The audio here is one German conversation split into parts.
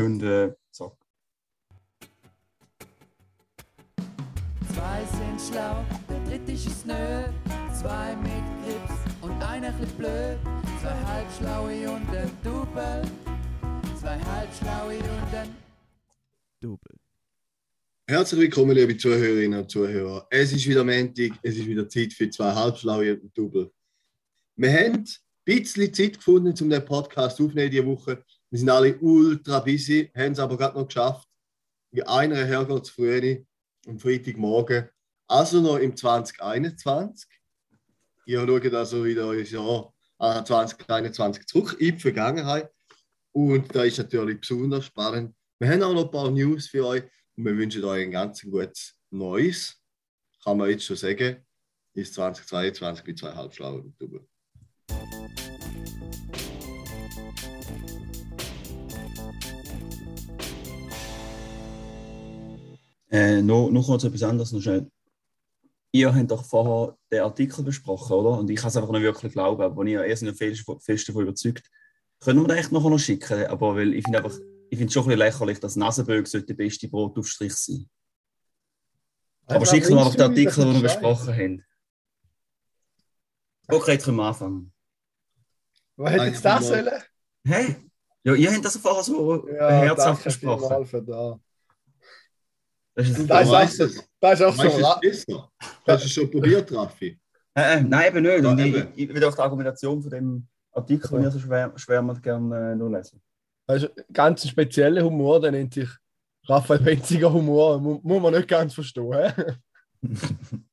Äh, so. Zwei sind schlau, der dritte ist es nö. Zwei mit Grips und einer bisschen blöd. Zwei halbschlaue und ein Double. Zwei halbschlaue und ein Double. Herzlich willkommen, liebe Zuhörerinnen und Zuhörer. Es ist wieder Montag, es ist wieder Zeit für zwei Halbschlaue und ein Double. Wir haben ein bisschen Zeit gefunden, um den Podcast aufzunehmen diese Woche. Wir sind alle ultra busy, haben es aber gerade noch geschafft. Wie einer hergeht zu früh am Freitagmorgen, also noch im 2021. Ihr schaut also wieder ins Jahr 2021 zurück in die Vergangenheit. Und da ist natürlich besonders spannend. Wir haben auch noch ein paar News für euch und wir wünschen euch ein ganz gutes Neues. Kann man jetzt schon sagen, ist 2022 mit zwei halbschlauen Double. Äh, noch, noch kurz etwas anderes, noch schnell. Ihr habt doch vorher den Artikel besprochen, oder? Und ich kann es einfach nicht wirklich glauben, aber ich erst noch fest, fest davon überzeugt. Können wir den echt noch, noch schicken? Aber weil ich finde einfach, ich finde es schon ein bisschen lächerlich, dass Nasenbögen der beste Brotaufstrich sein Aber Ja, schicken wir einfach den Artikel, den wir besprochen haben. Okay, jetzt können wir anfangen. Was hätte jetzt das sollen? Hä? Ja, ihr habt das vorher so Ja, herzhaft danke besprochen. Das. Das ist Das ist, es. das ist auch so. Weißt es ist besser? Hast du es schon probiert, Raffi? Äh, äh, nein, eben nicht. Ja, Und ich, eben. ich, ich will auch die Argumentation von dem Artikel, den ihr so schwer, schwärmt, gerne äh, nur lesen. Das ist ein ganz spezieller Humor, der nennt sich Raphael Benziger Humor. Mu muss man nicht ganz verstehen.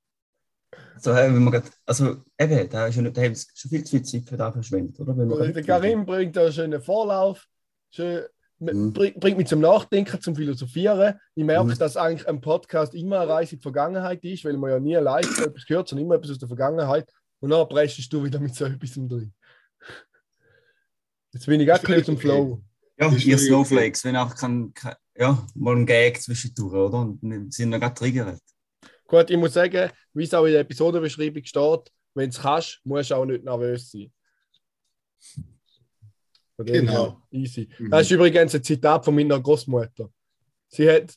So, äh, wenn man grad, also, eben, da, ist ja nicht, da haben sie schon viel zu viel Zeit für das verschwendet, oder? Wenn man Der Karim bringt da einen schönen Vorlauf, schön, Mhm. bringt, mich zum Nachdenken, zum Philosophieren. Ich merke, Mhm. dass eigentlich ein Podcast immer eine Reise in die Vergangenheit ist, weil man ja nie live etwas gehört, sondern immer etwas aus der Vergangenheit. Und dann preschst du wieder mit so etwas drin. Jetzt bin ich gerade Völlig zum. Flow. Ja, ihr Snowflakes, wenn auch kein, kein, ja, mal ein Gag zwischendurch, oder? Und wir sind noch gerade triggert. Gut, ich muss sagen, wie es auch in der Episodenbeschreibung steht, wenn du es kannst, musst du auch nicht nervös sein. Genau. Easy. Mhm. Das ist übrigens ein Zitat von meiner Großmutter. Sie hat,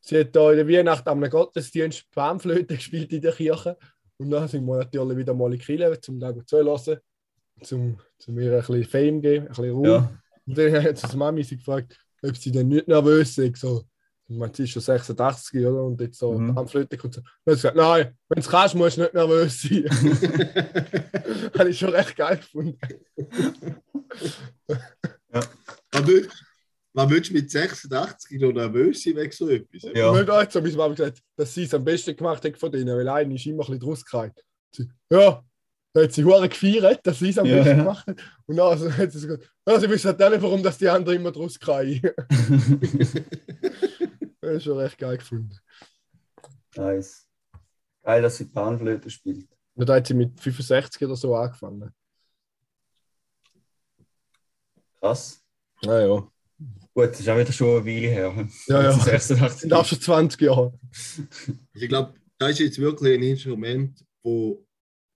sie hat da in der Weihnacht am Gottesdienst Panflöte gespielt in der Kirche. Und dann sind wir natürlich wieder mal in die Kirche, um da zuzuhören, zum, zum ihr ein bisschen Fame geben, ein bisschen Ruhe. Ja. Und dann hat sie Mami sie gefragt, ob sie denn nicht nervös ist. So, ich meine, sie ist schon 86, oder? Und jetzt so Mhm. Panflöte kommt. so. Hat sie gesagt, nein, wenn du es kannst, musst du nicht nervös sein. Habe ich schon recht geil gefunden. Was willst du mit 86 noch nervös sein wegen so etwas? Ja. Und dann hat so meine Mama gesagt, dass sie es am besten gemacht hat von denen, weil einer ist immer ein bisschen. Sie, Ja, da hat sie hure gefeiert, dass sie es am Ja, besten ja. gemacht hat. Und dann also, hat sie gesagt, ja, sie wissen halt nicht, warum dass die anderen immer draus kommen. das ist schon recht geil gefunden. nice. Geil, dass sie Panflöte spielt. Und da hat sie mit 65 oder so angefangen. Krass. Ja, ja. Gut, das ist auch wieder schon eine Weile her. Ja, ja. Das ist 86. sind auch schon 20 Jahre. Ich glaube, das ist jetzt wirklich ein Instrument, wo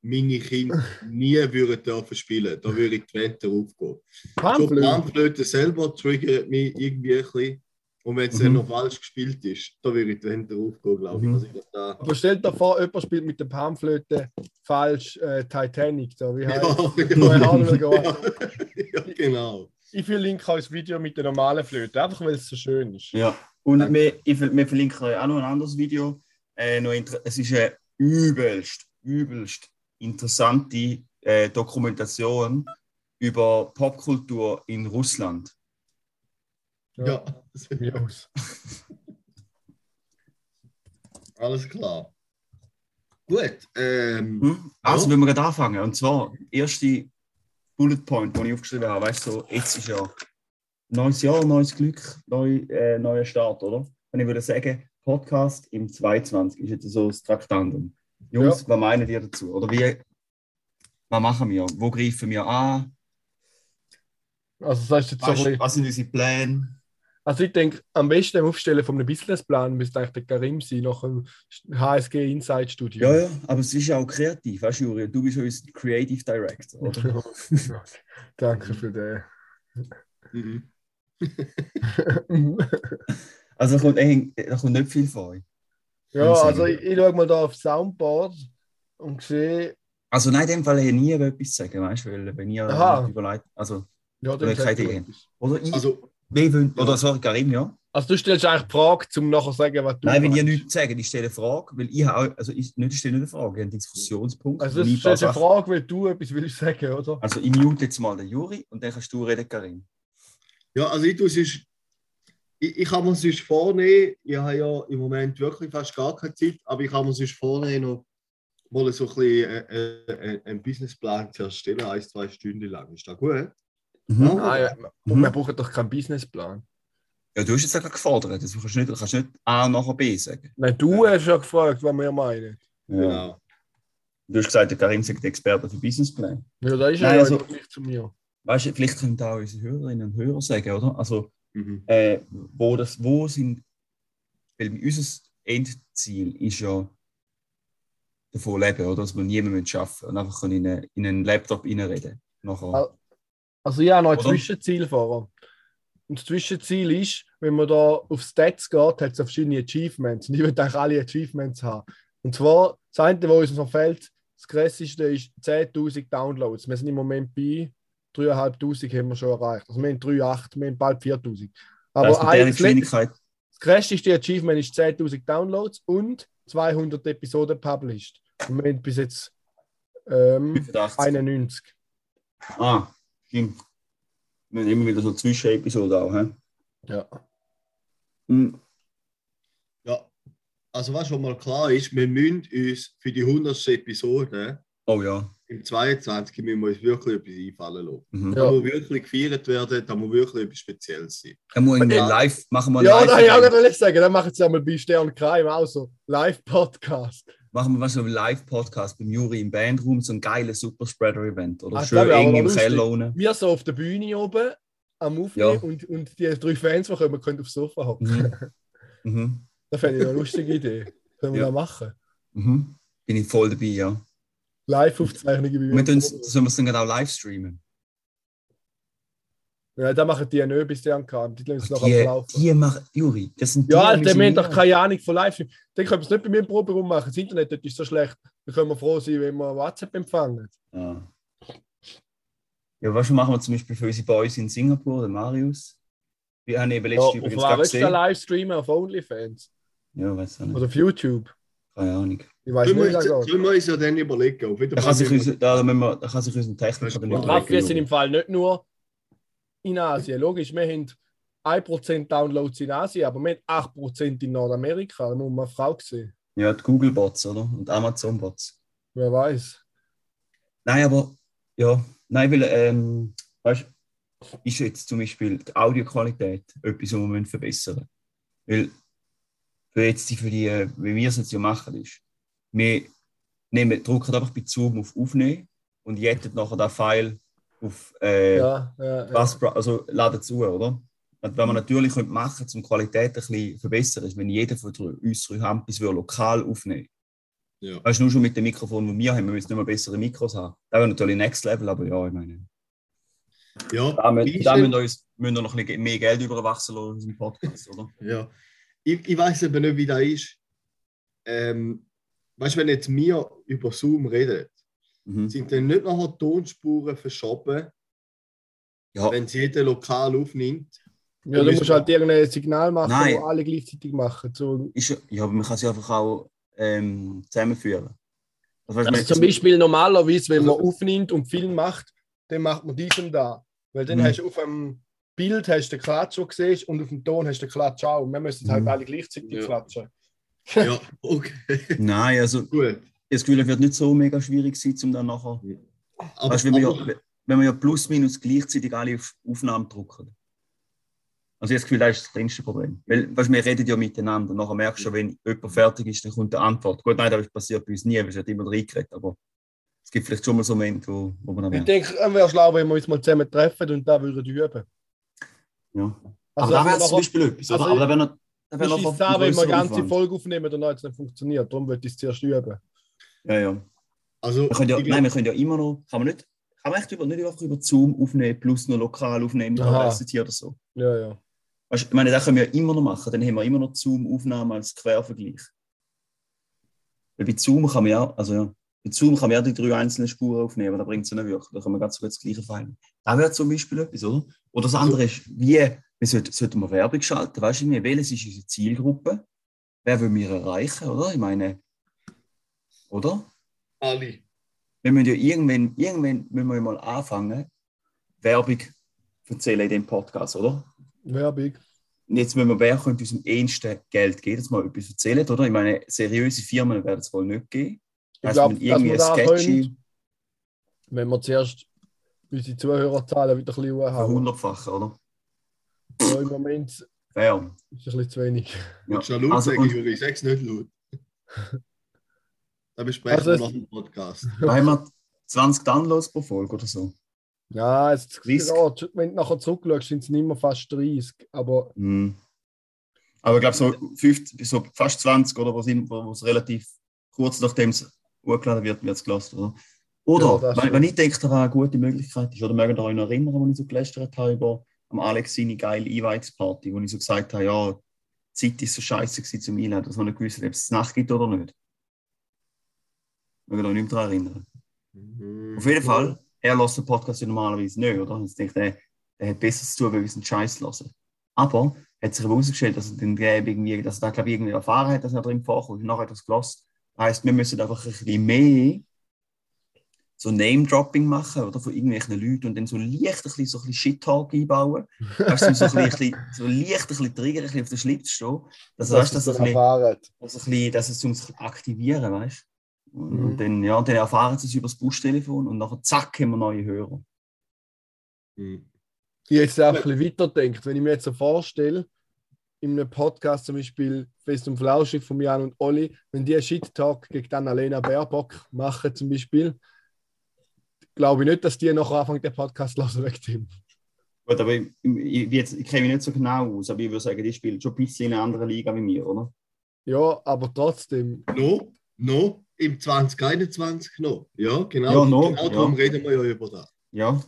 meine Kinder nie würden dürfen spielen. Da würde ich die Wette aufgehen. Panflöte. Panflöte selber triggert mich irgendwie ein bisschen. Und wenn es dann Mhm. noch falsch gespielt ist, da würde ich die Wette aufgehen, glaube ich. Mhm. Also ich glaub, da, Aber stell dir vor, jemand spielt mit der Panflöte falsch äh, Titanic. Da, wie heißt ja, ja, ja, genau. Ich verlinke auch das Video mit der normalen Flöte, einfach weil es so schön ist. Ja, und wir, ich, wir verlinken euch auch noch ein anderes Video. Äh, noch es ist eine übelst, übelst interessante äh, Dokumentation über Popkultur in Russland. Ja, Wie aus. alles klar. Gut. Ähm, Hm? Also, Ja. wenn wir gerade anfangen. Und zwar, erste Bullet Point, den ich aufgeschrieben habe, weißt du, so, jetzt ist ja neues Jahr, neues Glück, neu, äh, neuer Start, oder? Und ich würde sagen, Podcast im 22 ist jetzt so das Traktandum. Jungs, was meinen ihr dazu? Oder wie, was machen wir? Wo greifen wir an? Also, das ist jetzt so Was, bisschen, was sind unsere Pläne? Also ich denke, am besten im Aufstellen von einem Businessplan müsste eigentlich der Karim sein, nach dem HSG Inside Studio. Ja, ja, aber es ist ja auch kreativ, weißt du, Juri? Du bist ja unser Creative Director, oder? Danke für den. mhm. Also da kommt, eigentlich- da kommt nicht viel vor. ja, also ich, ich schaue mal da auf Soundboard und sehe, Also nein, in dem Fall hätte ich nie etwas sagen, weißt du, weil wenn ihr Aha. überlegt, also, ja, dann keine Idee. oder ich, Also, Ja. oder sorry, Karim, ja. Also du stellst eigentlich die Frage, um nachher zu sagen, was du Nein, wenn ihr meinst. nichts sagen, ich stelle eine Frage, weil ich habe, auch- also ich, nicht, ich stelle nicht eine Frage, ich habe einen Diskussionspunkt. Also du ich stellst eine Frage, weil du etwas willst sagen, oder? Also ich mute jetzt mal den Juri und dann kannst du reden, Karim. ja, also ich tue sonst, ich, ich kann mir sonst vornehmen, ich habe ja im Moment wirklich fast gar keine Zeit, aber ich kann mir sonst vornehmen, noch mal so ein bisschen äh, äh, einen Businessplan zu erstellen, ein, zwei Stunden lang. Ist das gut? Mhm. Ah, ja. Und Mhm. wir brauchen doch keinen Businessplan. Ja, du hast jetzt ja gefordert, also du kannst nicht, du kannst nicht A nachher B sagen. Nein, du hast ja gefragt, was wir meinen. Genau. Du hast gesagt, der Karim sagt Experte für Businessplan. Ja, da ist er Nein, ja also- gleich zu mir. Weißt du, vielleicht können da auch unsere Hörerinnen und Hörer sagen, oder? Also, Mhm. äh, wo, das, wo sind, weil unser Endziel ist ja davon leben, oder? Dass wir niemanden arbeiten und einfach in, eine, in einen Laptop reinreden. Nachher. Also ich habe noch ein Oder? Zwischenziel vor. Und das Zwischenziel ist, wenn man da auf Stats geht, hat es verschiedene Achievements. Und ich würde eigentlich alle Achievements haben. Und zwar, das eine, was uns noch fehlt, das krasseste ist 10.000 Downloads. Wir sind im Moment bei 3'500 haben wir schon erreicht. Also wir haben 3,8, wir haben bald 4.000. Aber das ein, Geschwindigkeit. das krasseste Achievement ist 10.000 Downloads und 200 Episoden published. Und wir haben bis jetzt ähm, 85. 91. Ah, stimmt. Wir haben immer wieder so Zwischenepisoden auch. He? Ja. Hm, Ja, also was schon mal klar ist, wir müssen uns für die 100. Episode Oh ja. im 22. müssen wir uns wirklich etwas einfallen lassen. Mhm. Ja. Da muss wirklich gefeiert werden, da muss wirklich etwas Spezielles sein. Dann muss irgendwie Ja. live machen wir Ja, live da habe ich auch gerade sagen, dann machen sie einmal bei Stern Crime auch so. Live-Podcast. Machen wir was so ein Live-Podcast beim Juri im Bandraum, so ein geiles Superspreader-Event. Oder Ah, das schön eng im. Keller unten. Wir so auf der Bühne oben am Aufnehmen Ja. und, und die drei Fans, die kommen, können aufs Sofa hocken. Mhm. Mhm. Das fände ich eine lustige Idee. Können wir Ja. das machen? Mhm. Bin ich voll dabei, ja. Live-Aufzeichnungen bei mir. sollen wir es dann auch live streamen? Ja, das machen die ja nicht bis Stern Crime. Die lassen es noch Die, ablaufen. die machen, Juri, das sind die, Ja, die Alter, wir haben doch keine Ahnung von live Dann können wir es nicht bei mir im Proberaum machen. Das Internet dort ist so schlecht. Dann können wir froh sein, wenn wir WhatsApp empfangen. Ja. Ja, was machen wir zum Beispiel für unsere Boys in Singapur, den Marius? Wir haben eben Ja, letztes auf übrigens da gesehen. live streamen? Auf OnlyFans? Ja, weiß auch nicht. Oder auf YouTube? Keine Ahnung. Ich weiß nicht, wir, wie wir uns ja dann überlegen. Auf Da kann sich, müssen unser, da, wir, da kann sich unser Techniker dann überlegen, wir sind im Fall nicht nur in Asien. Logisch, wir haben 1% Downloads in Asien, aber wir haben 8% in Nordamerika. Da muss man eine Frau sehen. Ja, die Google-Bots, oder? Und Amazon-Bots. Wer weiß. Nein, aber ja, nein, weil, ähm, weißt du, ist jetzt zum Beispiel die Audioqualität etwas, was wir verbessern müssen. Weil jetzt die, für die, wie wir es jetzt ja machen, ist, wir nehmen, drücken einfach bei Zoom auf Aufnehmen und jetten nachher den File auf äh, Ja, ja, ja. was, also laden zu, oder? Und was man natürlich könnte machen könnte, um die Qualität ein bisschen zu verbessern, ist, wenn jeder von uns drei Hampis würde lokal aufnehmen Ja. Weißt du, nur schon mit dem Mikrofon, das wir haben, wir müssen nicht mehr bessere Mikros haben. Das wäre natürlich Next Level, aber ja, ich meine. Ja, Da, müssen- da müssen wir uns müssen wir noch ein bisschen mehr Geld überwachsen lassen in unserem Podcast, oder? Ja. Ich, ich weiß eben nicht, wie das ist. Ähm, weißt du, wenn jetzt wir über Zoom reden, Mhm. sind dann nicht nachher die Tonspuren verschoben, Ja, wenn es jeder lokal aufnimmt? ja, du musst halt irgendein Signal machen, Nein. wo alle gleichzeitig machen. So, ist, ja- aber man kann sie einfach auch ähm, zusammenführen. Also, weißt, also man- zum Beispiel normalerweise, wenn man Also- aufnimmt und Film macht, dann macht man dies und da. Weil dann Mhm. hast du auf dem Bild hast du den Klatsch, den du siehst, und auf dem Ton hast du den Klatsch auch. Und wir müssen halt Mhm. alle gleichzeitig Ja. klatschen. Ja, okay. Nein, also Gut. Das Gefühl, es wird nicht so mega schwierig sein, um dann nachher. Aber, weißt, wenn, wir aber, ja, wenn wir ja plus minus gleichzeitig alle auf Aufnahmen drucken. Also ich habe das Gefühl, das ist das kleinste Problem. Weil weißt, wir reden ja miteinander. Nachher merkst du schon, wenn jemand fertig ist, dann kommt die Antwort. Gut, nein, das passiert bei uns nie, weil es wird immer reingeredet. Aber es gibt vielleicht schon mal so Momente, wo, wo man dann Ich denke, es wäre schlau, wenn wir uns mal zusammen treffen und da würden üben. Ja. Also, aber da wäre zum wir Beispiel etwas. also oder? aber da wäre noch. Da wäre noch Ich sage, wenn wir eine ganze. Folge aufnehmen, dann hat es nicht funktioniert. Darum würde ich es zuerst üben. Ja, ja. also, Wir können ja, nein, wir können ja immer noch. Kann man nicht. kann man echt über, nicht einfach über Zoom aufnehmen, plus noch lokal aufnehmen. Audacity oder so. Ja, ja. Weißt, ich meine, das können wir ja immer noch machen, dann haben wir immer noch Zoom-Aufnahmen als Quervergleich. Weil bei Zoom kann man ja, also ja, bei Zoom kann man ja die drei einzelnen Spuren aufnehmen, aber da bringt es ja nicht wirklich. Da kann man ganz gut das gleiche File. Da wäre zum Beispiel etwas, oder? Oder das andere ist, wie, wir sollten, sollten wir Werbung schalten, weißt du, welches ist unsere Zielgruppe? Wer will wir erreichen, oder? Ich meine, oder? Alle. wir müssen ja irgendwann, irgendwann müssen wir mal anfangen, Werbung zu erzählen in dem Podcast, oder? Werbung. Und jetzt müssen wir, wer könnte uns am ehesten Geld geben, dass wir etwas erzählen, oder? Ich meine, seriöse Firmen werden es wohl nicht geben. Ich Heißt, glaub, wir müssen irgendwie dass wir sketchy, können- Wenn wir zuerst unsere Zuhörerzahlen wieder ein bisschen haben. verhundertfachen, oder? Ja, Im Moment ist Fair. es ein bisschen zu wenig. Ja. Noch laut Also, sagen, Juri? Sag's nicht laut. Da besprechen Also wir es- nach dem Podcast. Da haben wir 20 Downloads pro Folge oder so. Ja, es, 30. ja, wenn du nachher zurückschaust, sind es nicht mehr fast 30. Aber Mhm. Aber ich glaube, so, 50, so fast 20, oder? Wo es wo es relativ kurz nachdem es hochgeladen wird, wird es gelassen, oder? Oder, Ja, wenn, wenn ich denke, da war eine gute Möglichkeit ist, oder mögt ihr euch noch erinnern, als ich so gelästert habe über am Alex seine geile Einweihungsparty, wo ich so gesagt habe, ja, die Zeit ist so scheiße gewesen zum Einladen, dass man nicht gewusst hat, ob es Nacht gibt oder nicht. Mögt ihr euch nicht mehr daran erinnern? Mhm. Auf jeden Fall, er lässt den Podcast ja normalerweise nicht, oder? Jetzt denkt er, er hat besser zu tun, weil wir einen Scheiß hören. Aber hat sich herausgestellt, dass er den Gräb irgendwie, dass er da, glaube ich, irgendwie erfahren hat, dass er drin vorkommt. Und nachher er es gelassen. Das heisst, wir müssen einfach ein bisschen mehr so Name-Dropping machen, oder? Von irgendwelchen Leuten und dann so leicht ein bisschen, so ein bisschen Shit-Talk einbauen. Weißt du, so, ein bisschen, so leicht ein bisschen triggern, ein bisschen auf den Schlips stehen. Dass, weißt, dass, es ein bisschen, dass, ein bisschen, dass es uns aktivieren, weißt? Und, Mhm. und dann, ja, dann erfahren sie es über das Buschtelefon und nachher zack haben wir neue Hörer. Mhm. Ich jetzt auch ein bisschen weiterdenkt. Wenn ich mir jetzt so vorstelle, in einem Podcast zum Beispiel Fest und Flauschig von Jan und Olli, wenn die einen Shit-Talk gegen Annalena Baerbock machen zum Beispiel, glaube ich nicht, dass die nachher anfangen, den Podcast zu dem. Gut, aber ich, ich, jetzt, ich kenne mich nicht so genau aus, aber ich würde sagen, die spielen schon ein bisschen in einer anderen Liga wie mir, oder? Ja, aber trotzdem. No, no, im 2021 noch. Ja, genau. Ja, noch, genau darum ja. reden wir ja über das. Ja.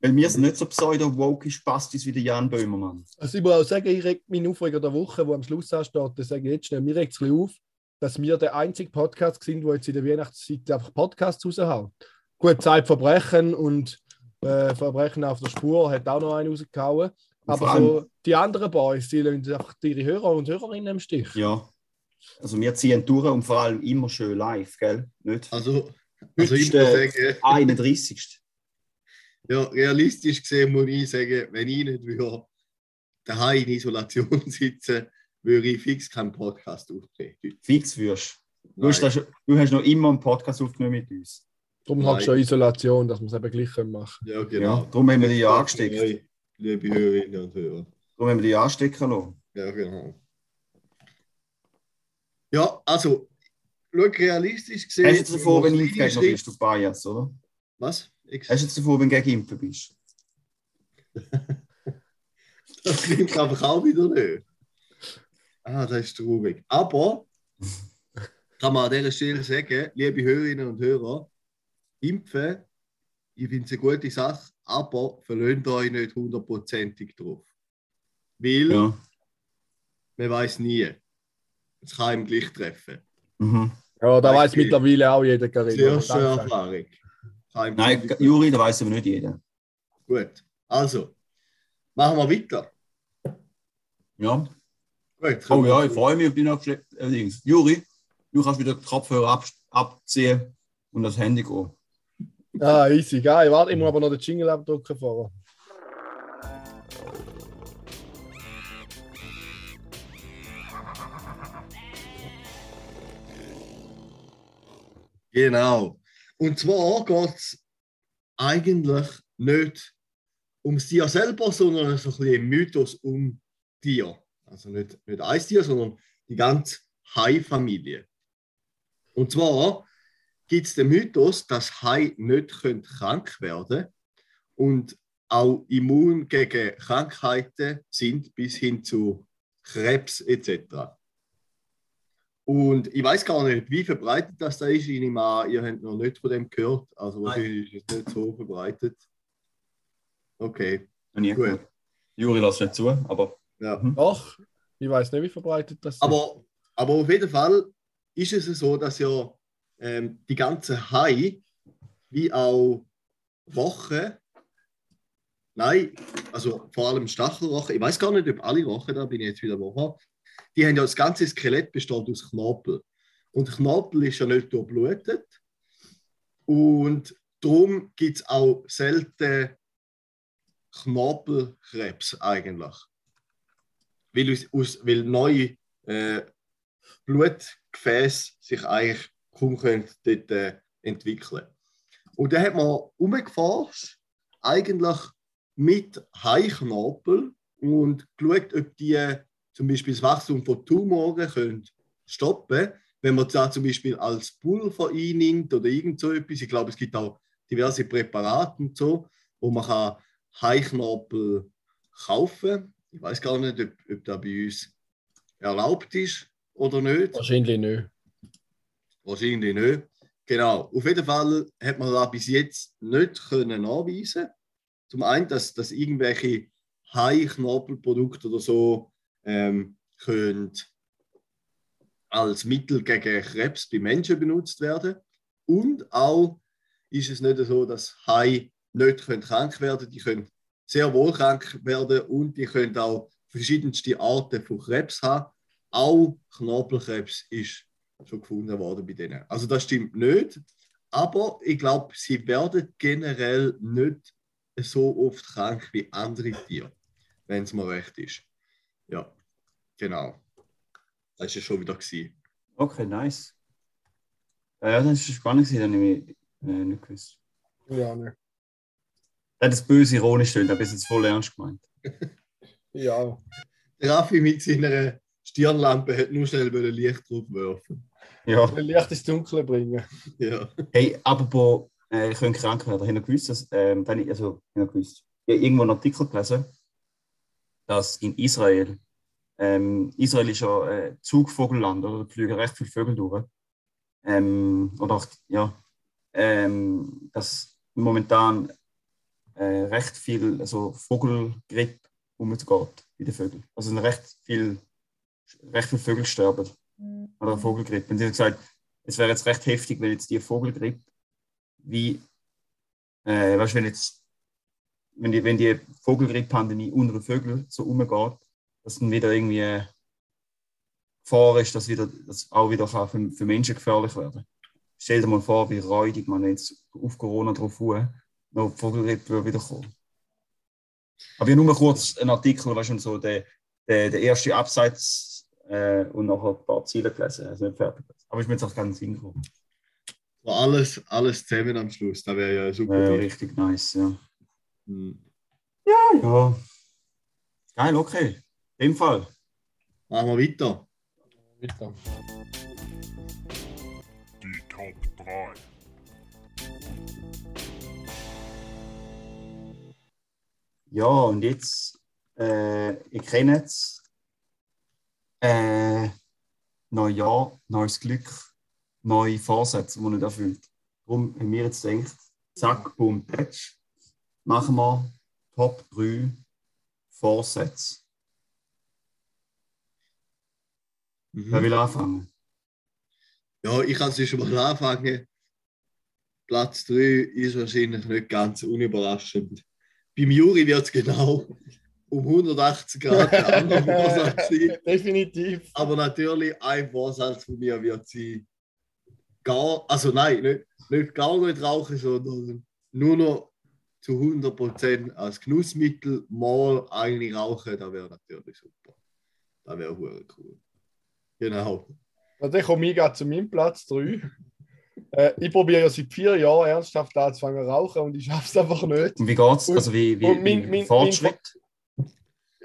Weil wir sind nicht so pseudo-woke Spastis wie der Jan Böhmermann. Also ich muss auch sagen, ich reg meinen Aufreger der Woche, wo am Schluss ansteht, das sage ich jetzt schnell, mir regt es ein bisschen auf, dass wir der einzige Podcast sind, wo jetzt in der Weihnachtszeit einfach Podcasts raushauen. Gut, Zeitverbrechen und äh, Verbrechen auf der Spur hat auch noch einen rausgehauen. Aber so die anderen Boys, die lassen einfach ihre Hörer und Hörerinnen im Stich. Ja. Also wir ziehen durch und vor allem immer schön live, gell? Nicht? Also, also ich ist muss sagen, 31. ja, realistisch gesehen muss ich sagen, wenn ich nicht würde, daheim in Isolation sitzen, würde ich fix keinen Podcast aufnehmen. Fix wirst. Du hast, das du hast noch immer einen Podcast aufgenommen mit uns. Darum Nein. habe ich schon Isolation, dass wir es eben gleich können machen Ja, Ja, genau. darum haben wir dich angesteckt. Liebe Hörerinnen und Hörer. Darum haben wir dich anstecken lassen. Ja, genau. Ja, also, schau, realistisch gesehen. Hast du jetzt davor, wenn impfen Schritt- bist, du Bias, oder? Was? Ich, Hast du jetzt davor, wenn du gegen Impfen bist? das klingt einfach auch wieder nicht. Ah, das ist traurig. Aber kann man an dieser Stelle sagen, liebe Hörerinnen und Hörer, impfen, ich finde es eine gute Sache, aber verlöhnt euch nicht hundertprozentig drauf. Weil Ja. man weiß nie. Es kann ihm gleich treffen. Mhm. Ja, da weiß mittlerweile auch jeder Carina. Zuerst schon Danke. Erfahrung. Nein, Juri, da weiß aber nicht jeder. Gut. Also, machen wir weiter. Ja. Gut, Oh ja, ich freue mich auf die nächste Dings. Juri, du kannst wieder die Kopfhörer ab, abziehen und das Handy gehen. Ah, easy, geil. Warte, ich muss aber noch den Jingle abdrucken vorher. Genau. Und zwar geht es eigentlich nicht ums Tier selber, sondern so ein bisschen Mythos um Tier. Also nicht, nicht ein Tier, sondern die ganze Hai-Familie. Und zwar gibt es den Mythos, dass Hai nicht krank werden können und auch immun gegen Krankheiten sind bis hin zu Krebs etc. Und ich weiß gar nicht, wie verbreitet das da ist. Ich nehme an, ihr habt noch nicht von dem gehört. Also wahrscheinlich ist es nicht so verbreitet. Okay, Noch nie Gut. Juri lässt nicht zu, aber ja. Doch, ich weiß nicht, wie verbreitet das ist. Aber, aber auf jeden Fall ist es so, dass ja ähm, die ganze Hai wie auch Rochen, nein, also vor allem Stachelrochen, ich weiß gar nicht, ob alle Rochen, da bin ich jetzt wieder woher, die haben ja das ganze Skelett besteht aus Knorpel. Und Knorpel ist ja nicht durchblutet. Und darum gibt es auch selten Knorpelkrebs eigentlich. Weil, aus, weil neue äh, Blutgefäße sich eigentlich kaum können dort, äh, entwickeln Und dann hat man umgeforscht, eigentlich mit Haiknorpel und geschaut, ob die zum Beispiel das Wachstum von Tumoren können stoppen wenn man da zum Beispiel als Pulver einnimmt oder irgend so etwas. Ich glaube, es gibt auch diverse Präparate und so, wo man kann kaufen Ich weiß gar nicht, ob, ob das bei uns erlaubt ist oder nicht. Wahrscheinlich nicht. Wahrscheinlich nicht. Genau. Auf jeden Fall hat man da bis jetzt nicht können nachweisen. Zum einen, dass, dass irgendwelche High-Knorpelprodukte oder so ähm, können als Mittel gegen Krebs bei Menschen benutzt werden. Und auch ist es nicht so, dass Hai nicht können krank werden können. Die können sehr wohl krank werden und die können auch verschiedenste Arten von Krebs haben. Auch Knorpelkrebs ist schon gefunden worden bei denen. Also das stimmt nicht. Aber ich glaube, sie werden generell nicht so oft krank wie andere Tiere, wenn es mir recht ist. Ja, genau. Das war ja schon wieder. Gewesen. okay, nice. Ja, das ist spannend, gewesen, das habe ich äh, nicht gewusst. Ja. Er hat das böse ironisch gestellt, aber ist jetzt voll ernst gemeint. Ja. Der Raffi mit seiner Stirnlampe hat nur schnell wollen Licht drauf werfen. Ja. Ein Licht ins Dunkle bringen. Ja. Hey, apropos, äh, ich könnte krank werden. Ich habe noch gewusst, dass, ähm, ich, also, ich habe noch gewusst, ich habe irgendwo einen Artikel gelesen, dass in Israel, ähm, Israel ist ja äh, Zugvogelland, oder? Da fliegen recht viele Vögel durch. Ähm, oder auch, ja, ähm, dass momentan äh, recht viel also Vogelgrippe umgeht bei den Vögeln. Also recht viel, recht viele Vögel sterben. Oder Vogelgrippe. Und sie haben gesagt, es wäre jetzt recht heftig, wenn jetzt die Vogelgrippe wie, äh, weißt du, wenn jetzt, wenn die, wenn die Vogelgrippe-Pandemie unter den Vögeln so umgeht, dass dann wieder irgendwie äh, Gefahr ist, dass wieder, das auch wieder kann für, für Menschen gefährlich werden. Stell dir mal vor, wie räudig man jetzt auf Corona drauf noch Vogelgrippe wieder kommen. Aber ich habe nur kurz einen Artikel, weißt du, so der, der, der erste Abseits äh, und nachher ein paar Ziele gelesen, also nicht fertig. Aber ich bin jetzt auch ganz hingekommen. Alles, alles zusammen am Schluss. Das wäre ja super. Deal. richtig nice, ja. Hm. Ja. Geil, okay. In dem Fall. Machen wir weiter. Weiter. Die Top 3. Ja, und jetzt, äh, ihr kennt es. Äh, Neujahr, neues Glück, neue Vorsätze, die nicht erfüllt. Darum haben wir jetzt gedacht, zack, boom, patch, machen wir Top 3 Vorsätze. Wer Mhm. will anfangen? Ja, ich kann es schon mal anfangen. Platz 3 ist wahrscheinlich nicht ganz unüberraschend. Beim Juri wird es genau um 180 Grad der andere Vorsatz sein. Definitiv. Aber natürlich, ein Vorsatz von mir wird sein, gar, also nein, nicht, nicht gar nicht rauchen, sondern nur noch zu 100% als Genussmittel mal eigentlich rauchen, das wäre natürlich super. Das wäre hure cool. Genau. Also ich komme ich gerade zu meinem Platz 3. Äh, ich probiere ja seit vier Jahren ernsthaft anzufangen zu rauchen und ich schaffe es einfach nicht. Und wie geht's? Und- Also wie, wie, mein- mein- Fortschritt?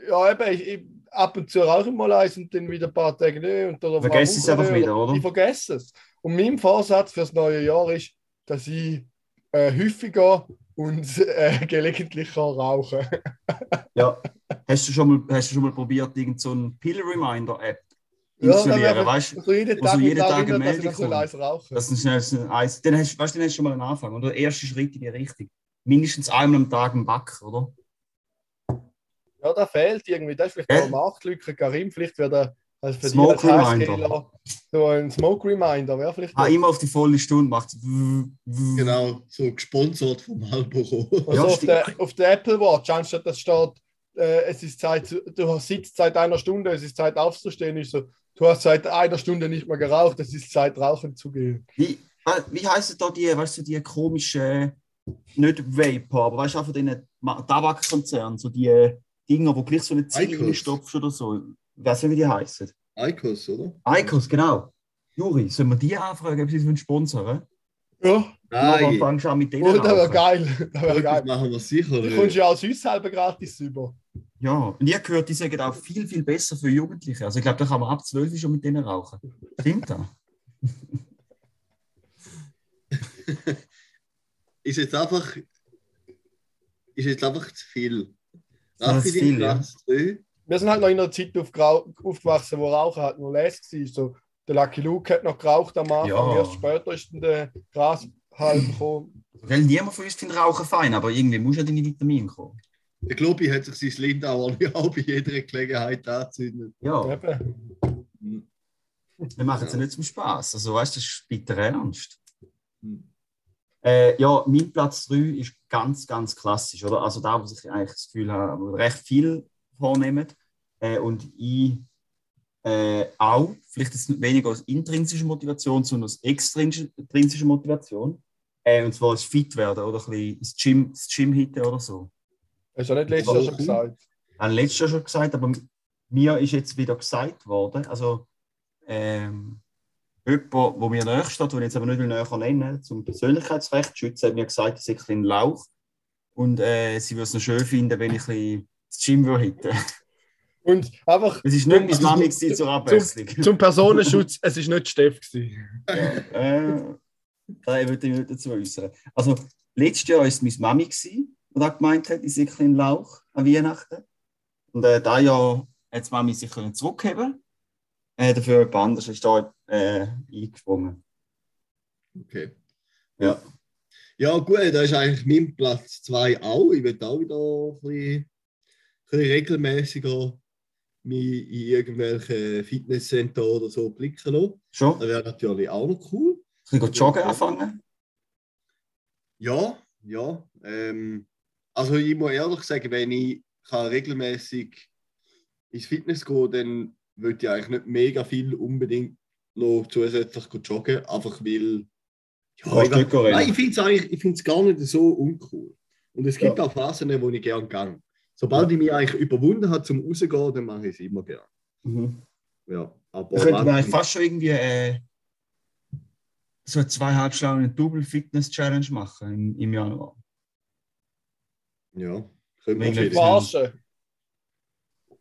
Ja, eben, ich, ich, ab und zu rauche ich mal eins und dann wieder ein paar Tage nicht. Und dann Vergesst es einfach wieder, oder? Ich vergesse es. Und mein Vorsatz fürs neue Jahr ist, dass ich äh, häufiger und äh, gelegentlich kann rauchen Ja. Hast du schon mal, hast du schon mal probiert, irgendeine so eine Pill-Reminder-App? installieren, dann weißt du? Also jeden Tag, jeden mit Tag eine dass ich Meldung noch so kommt. leise rauchen. Das ist ein Eis. Dann hast, weißt, du, dann hast du schon mal einen Anfang. Oder der erste Schritt in die Richtung. Mindestens einmal am Tag im Back, oder? Ja, da fehlt irgendwie. Das ist vielleicht auch eine Marktlücke. Karim, vielleicht wird er also für Smoke als Reminder. So ein Smoke Reminder. Wäre vielleicht Ah, immer auf die volle Stunde macht Genau, so gesponsert vom Marlboro. Also Ja, auf, der, auf der Apple Watch, anstatt dass steht, äh, es ist Zeit, du hast sitzt seit einer Stunde, es ist Zeit aufzustehen, ist so, du hast seit einer Stunde nicht mehr geraucht, es ist Zeit, rauchen zu gehen. Wie, wie heißen da die, weißt du, die komischen, nicht Vapor, aber weißt du, auch von Ma- Tabakkonzernen, so die Dinger, wo gleich so eine Ziege Icos. reinstopfst oder so. Ich weiß nicht, wie die heißen. Icos, oder? Icos, genau. Juri, sollen wir die anfragen, ob sie uns sponsoren? Ja, Aber Nein, fangst du an mit denen oh, das wäre geil. Das wäre das geil. machen wir sicher. Du kommst ja aus uns selber gratis über. Ja, und ich habe gehört, die sagen auch viel, viel besser für Jugendliche. Also ich glaube, da kann man ab 12 schon mit denen rauchen. Stimmt das? Ist jetzt einfach, ist jetzt einfach zu viel. Das ist Raffi, viel, dein ja. Äh, Platz drei. Wir sind halt noch in einer Zeit aufgewachsen, wo Rauchen halt nur les war. So, der Lucky Luke hat noch geraucht am Anfang, Ja. erst später ist dann der Grashhalm gekommen. Weil niemand von uns findet Rauchen fein, aber irgendwie muss ja deine Vitamine kommen. Der Globi hat sich sein Lindauer auch bei jeder Gelegenheit angezündet. Ja, Eben. wir machen es ja nicht zum Spaß. Also weißt du, das ist bitter ernst. Hm. Äh, ja, mein Platz 3 ist ganz, ganz klassisch, oder? Also da, wo ich eigentlich das Gefühl habe, wo recht viel vornehmen. Äh, und ich äh, auch, vielleicht ist es weniger aus intrinsischer Motivation, sondern aus extrinsischer Motivation. Äh, und zwar das Fit werden oder ein bisschen ins Gym, ins Gym hitten oder so. Hast du nicht letztes Jahr schon gesagt. habe ich letztes Jahr schon gesagt, aber mir ist jetzt wieder gesagt worden, also ähm, jemand, wo mir näher steht, den ich jetzt aber nicht näher nennen zum Persönlichkeitsrecht schützen, hat mir gesagt, ich sei ein Lauch und äh, sie würde es noch schön finden, wenn ich ein bisschen das Gym hitten. Und einfach Es ist nicht meine Mami gewesen zur Abwechslung. zum Personenschutz, es ist nicht Steff gewesen. äh, da würde ich nicht dazu äußern. Also, letztes Jahr war es meine Mami, gewesen, die da gemeint hat, ich sei ein bisschen Lauch an Weihnachten. Und äh, dieses Jahr hat die Mami sich können zurückheben äh, Dafür jemand anderes ist da äh, eingesprungen. Okay. Ja. Ja, gut, da ist eigentlich mein Platz 2 auch. Ich will auch wieder ein bisschen regelmäßiger mich in irgendwelche Fitnesscenter oder so blicken lassen. Schon? Das wäre natürlich auch noch cool. Ein bisschen joggen anfangen? Ja, ja. Ähm, also ich muss ehrlich sagen, wenn ich kann regelmäßig ins Fitness gehen dann würde ich eigentlich nicht mega viel unbedingt noch zusätzlich joggen, einfach weil ja, ich, nein, ich finde es gar nicht so uncool. Und es gibt Ja. auch Phasen, wo ich gerne gehe. Sobald ich mich eigentlich überwunden habe zum rausgehen, dann mache ich es immer gerne. Mhm. Ja, aber Da könnte man eigentlich fast schon irgendwie äh, so eine zweieinhalb Stunden Double-Fitness-Challenge machen im, im Januar. ja, könnte man. Verarschen.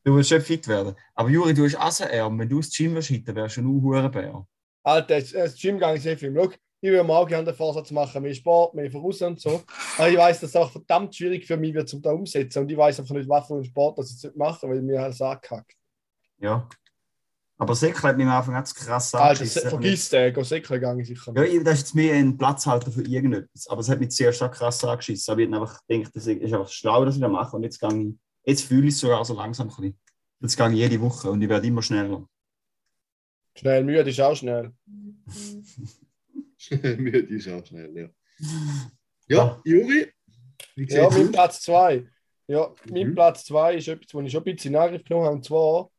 Du willst schon fit werden. Aber Juri, du hast Assenarm. Wenn du ins Gym willst, hitten, wärst du ein Hurenbär. Alter, das- das Gym gehe ich sehr viel. Schau, ich würde mal auch gerne den Vorsatz machen, mehr Sport, mehr voraus und so. Aber ich weiß, dass es auch verdammt schwierig für mich wird, um da umzusetzen. Und ich weiß einfach nicht, was für einen Sport das ich jetzt mache, weil mir alles angehackt. Ja. Aber Säckle hat mich am Anfang ganz krass Alter, angeschissen. vergiss den, go Säckle gehe ich sicher. Ja, ich- das ist jetzt mehr ein Platzhalter für irgendetwas. Aber es hat mich zuerst auch krass angeschissen. Aber ich habe einfach gedacht, das ist einfach schlau, dass ich das mache. Und jetzt, gehe ich, jetzt fühle ich es sogar so langsam ein bisschen. Jetzt gehe ich jede Woche und ich werde immer schneller. Schnell, müde ist auch schnell. Müde ist auch schnell, ja. Ja, Juri, wie Ja, mein aus? Platz 2. Ja, mein Mhm. Platz 2 ist etwas, was ich schon ein bisschen in Angriff genommen habe. Und zwar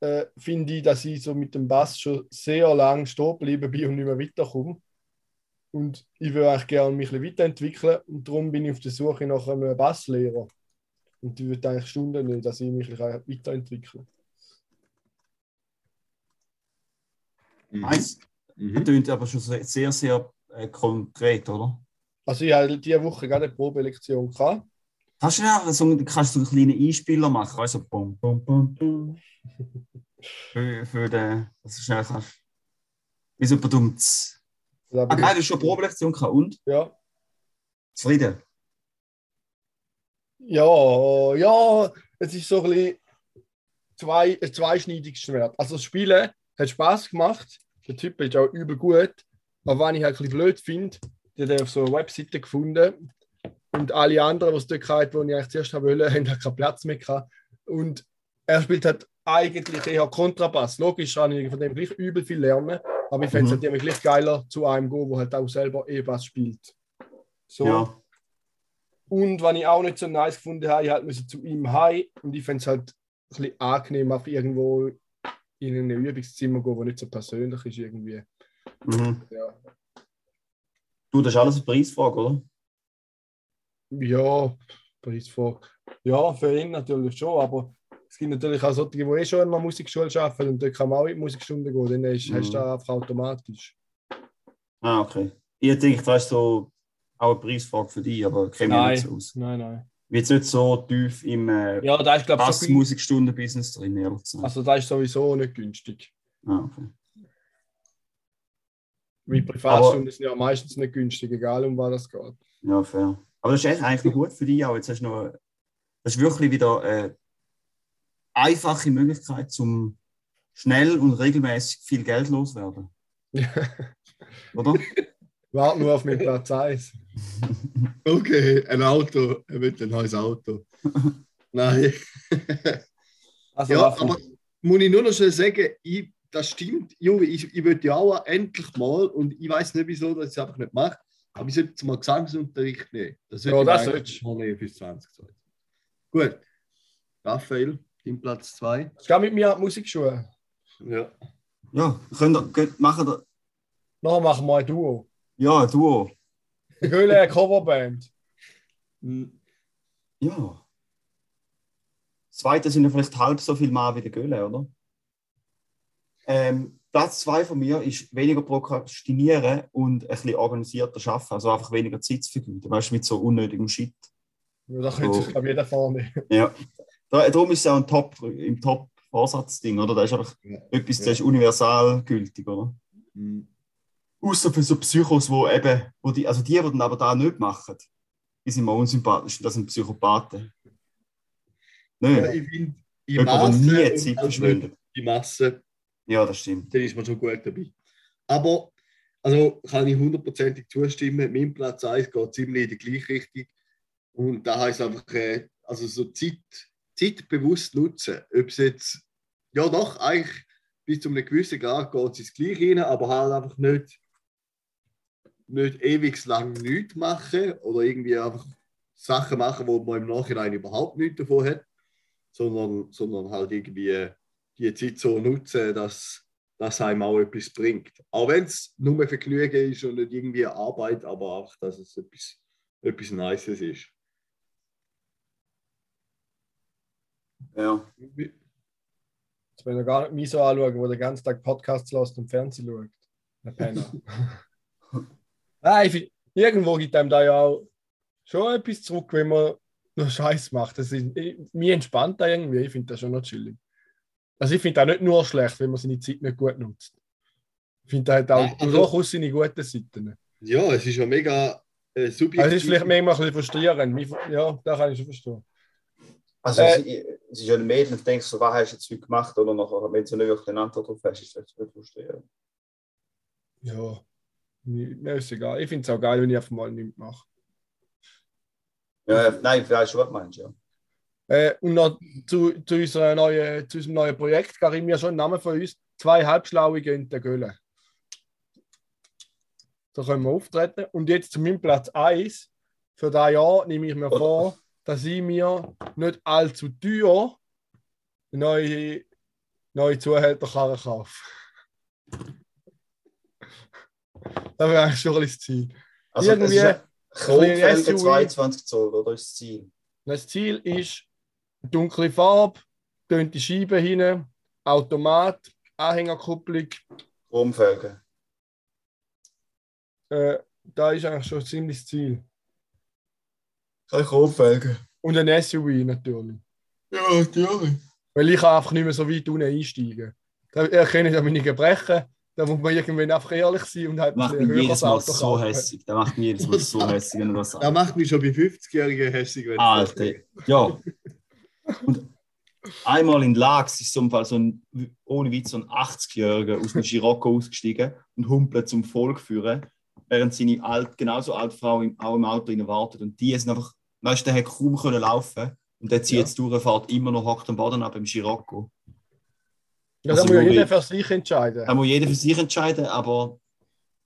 äh, finde ich, dass ich so mit dem Bass schon sehr lange stehen geblieben bin und nicht mehr weiterkomme. Und ich würde eigentlich gerne mich ein bisschen weiterentwickeln. Und darum bin ich auf der Suche nach einem Basslehrer. Und die wird eigentlich Stunden nicht, dass ich mich weiterentwickle. Mhm. Mhm. klingt aber schon sehr, sehr, äh, konkret, oder? Also ich hatte diese Woche gerade eine Probelektion gehabt. Kannst du ja so, kannst du einen kleinen Einspieler machen? Also, bum, bum, bum, bum. Für, für den, dass du schnell kannst. Wie so. Das Ah, geil, du hast schon eine Probelektion gehabt und? Ja. Zufrieden? Ja, ja, es ist so ein bisschen zwei, ein zweischneidiges Schwert. Also das Spielen hat Spaß gemacht. Der Typ ist auch übel gut. Aber was ich halt ein bisschen blöd finde, der hat auf so einer Webseite gefunden. Und alle anderen, die es dort hatten, die ich eigentlich zuerst haben wollte, haben halt keinen Platz mehr gehabt. Und er spielt halt eigentlich eher Kontrabass. Logisch kann ich von dem gleich übel viel lernen, aber ich fände es Mhm. halt irgendwie gleich geiler zu einem gehen, wo halt auch selber E-Bass spielt. So. Ja. Und was ich auch nicht so nice gefunden habe, ich halt müssen zu ihm heim und ich fände es halt ein bisschen angenehm, auf irgendwo in ein Übungszimmer gehen, wo nicht so persönlich ist irgendwie. Mhm. Ja, Du, das ist alles eine Preisfrage, oder? ja Preisfrage. Ja, für ihn natürlich schon, aber es gibt natürlich auch solche, die eh schon in einer Musikschule arbeiten und dort kann man auch in die Musikstunde gehen, dann ist, Mhm. hast du das einfach automatisch. Ah, okay. Ich denke, das ist so auch eine Preisfrage für dich, aber kenne Nein. nicht so aus. Nein, nein. Jetzt nicht so tief im äh, Ja, da ist schon günstig. Bassmusikstunden-Business drin, ehrlich gesagt. Also da ist sowieso nicht günstig. Ah, okay. Weil Privatstunden sind ja meistens nicht günstig, egal um was das geht. Ja, fair. Aber das ist eigentlich noch gut für dich auch. Jetzt hast du noch, das ist wirklich wieder eine einfache Möglichkeit, zum schnell und regelmäßig viel Geld loswerden. Oder? Warte nur auf meinen Platz 1. Okay, ein Auto. Er will ein neues Auto. Nein. Also, Ja, Waffen. aber muss ich nur noch schnell sagen, ich, das stimmt, Junge, ich, ich würde ja auch endlich mal, und ich weiß nicht wieso, dass ich es einfach nicht mache, aber ich sollte jetzt mal Gesangsunterricht nehmen. Das Ja, das mal nehmen bis 2020. Gut. Raphael, dein Platz 2. Ich gehe mit mir an die Musikschule. Ja. Ja, könnt ihr, könnt, machen ihr, Nachher machen wir ein Duo. Ja, Duo. Eine Göhle Coverband. Hm, Ja. Zweite sind ja vielleicht halb so viel Mal wie der Göhle, oder? Ähm, Platz zwei von mir ist weniger prokrastinieren und ein bisschen organisierter arbeiten. Also einfach weniger Zeit zu vergeuden. Weißt du, mit so unnötigem Shit. Ja, da könnte sich Oh. glaube jeder vorne. Ja. Da, darum ist es auch ein Top, im Top-Vorsatzding, oder? Das ist einfach Ja. etwas, das Ja. ist universal gültig, oder? hm. Außer für so Psychos, wo eben, wo die, also die, die dann aber da nicht machen, die sind mir unsympathisch, das sind Psychopathen. Ja, Nicht? ich finde, die Masse nie Zeit verschwendet. die Masse, Ja, das stimmt. dann ist man schon gut dabei. Aber, also kann ich hundertprozentig zustimmen, mein Platz 1 geht ziemlich in die gleiche Richtung. Und da heißt einfach, äh, also so Zeit, Zeit bewusst nutzen. Ob es jetzt, ja doch, eigentlich bis zu einem gewissen Grad geht es ins Gleiche rein, aber halt einfach nicht, nicht ewig lang nichts machen oder irgendwie einfach Sachen machen, wo man im Nachhinein überhaupt nichts davon hat, sondern, sondern halt irgendwie die Zeit so nutzen, dass das einem auch etwas bringt. Auch wenn es nur Vergnügen ist und nicht irgendwie Arbeit, aber auch, dass es etwas, etwas Nices ist. Ja. Jetzt will er gar nicht mich so anschauen, wo den ganzen Tag Podcasts lässt und Fernsehen schaut. Der Penner. Nein, ich find, irgendwo gibt einem da ja auch schon etwas zurück, wenn man noch Scheiß macht. Das ist, ich, mir entspannt da irgendwie. Ich finde das schon noch chillig. Also ich finde das nicht nur schlecht, wenn man seine Zeit nicht gut nutzt. Ich finde das hat auch Ja, also- durchaus seine guten Seiten. Ja, es ist ja mega äh, subjektiv. Also es ist vielleicht manchmal ein bisschen frustrierend. Mich- Ja, da kann ich schon verstehen. Also, Äh, ist ja ein Mädchen und denkst so, was hast du jetzt heute gemacht? Oder nachher, wenn du nicht wirklich eine Antwort drauf hast, ist das echt frustrierend. Ja, mir ist egal. Ich finde es auch geil, wenn ich einfach mal nichts mache. Ja, nein, schon, was du meinst, ja. Äh, und noch zu, zu, unserer neuen, zu unserem neuen Projekt, Karim, ja schon einen Namen von uns. Zwei Halbschlaue gehen in der Gölle. Da können wir auftreten. Und jetzt zu meinem Platz 1. Für das Jahr nehme ich mir vor, dass ich mir nicht allzu teuer neue, neue Zuhälterkarre kaufe. Das wäre eigentlich schon ein bisschen das Ziel. Also, Irgendwie es ist ein Chromfelgen SUV. 22 Zoll, oder ist das Ziel? Das Ziel ist dunkle Farbe, tönte Scheiben hin, Automat, Anhängerkupplung. Chromfelgen. Äh, da ist eigentlich schon ziemlich das Ziel. Keine Chromfelgen. Und ein SUV natürlich. Ja, natürlich. Weil ich kann einfach nicht mehr so weit unten einsteigen. Da erkenne ich ja meine Gebrechen. Da muss man irgendwann einfach ehrlich sein und halt ein Macht bisschen mich jedes Mal Auto so hässig. Der macht mich jedes Mal so hässig, wenn er das Da sagt. macht mich schon bei 50-Jährigen hässlich. wenn Alter. Ja. Und einmal in Lags ist so im Fall so ein, ohne Witz, so ein 80-Jähriger aus dem Scirocco ausgestiegen und humpelt zum Volk führen, während seine alt, genauso alte Frau im, auch im Auto wartet. Und die sind einfach, weißt du, der hat kaum können laufen und der zieht Ja. jetzt durch, fährt immer noch, hockt am Boden ab im Scirocco. Das Also, muss ja wo jeder für sich entscheiden. Da muss jeder für sich entscheiden, aber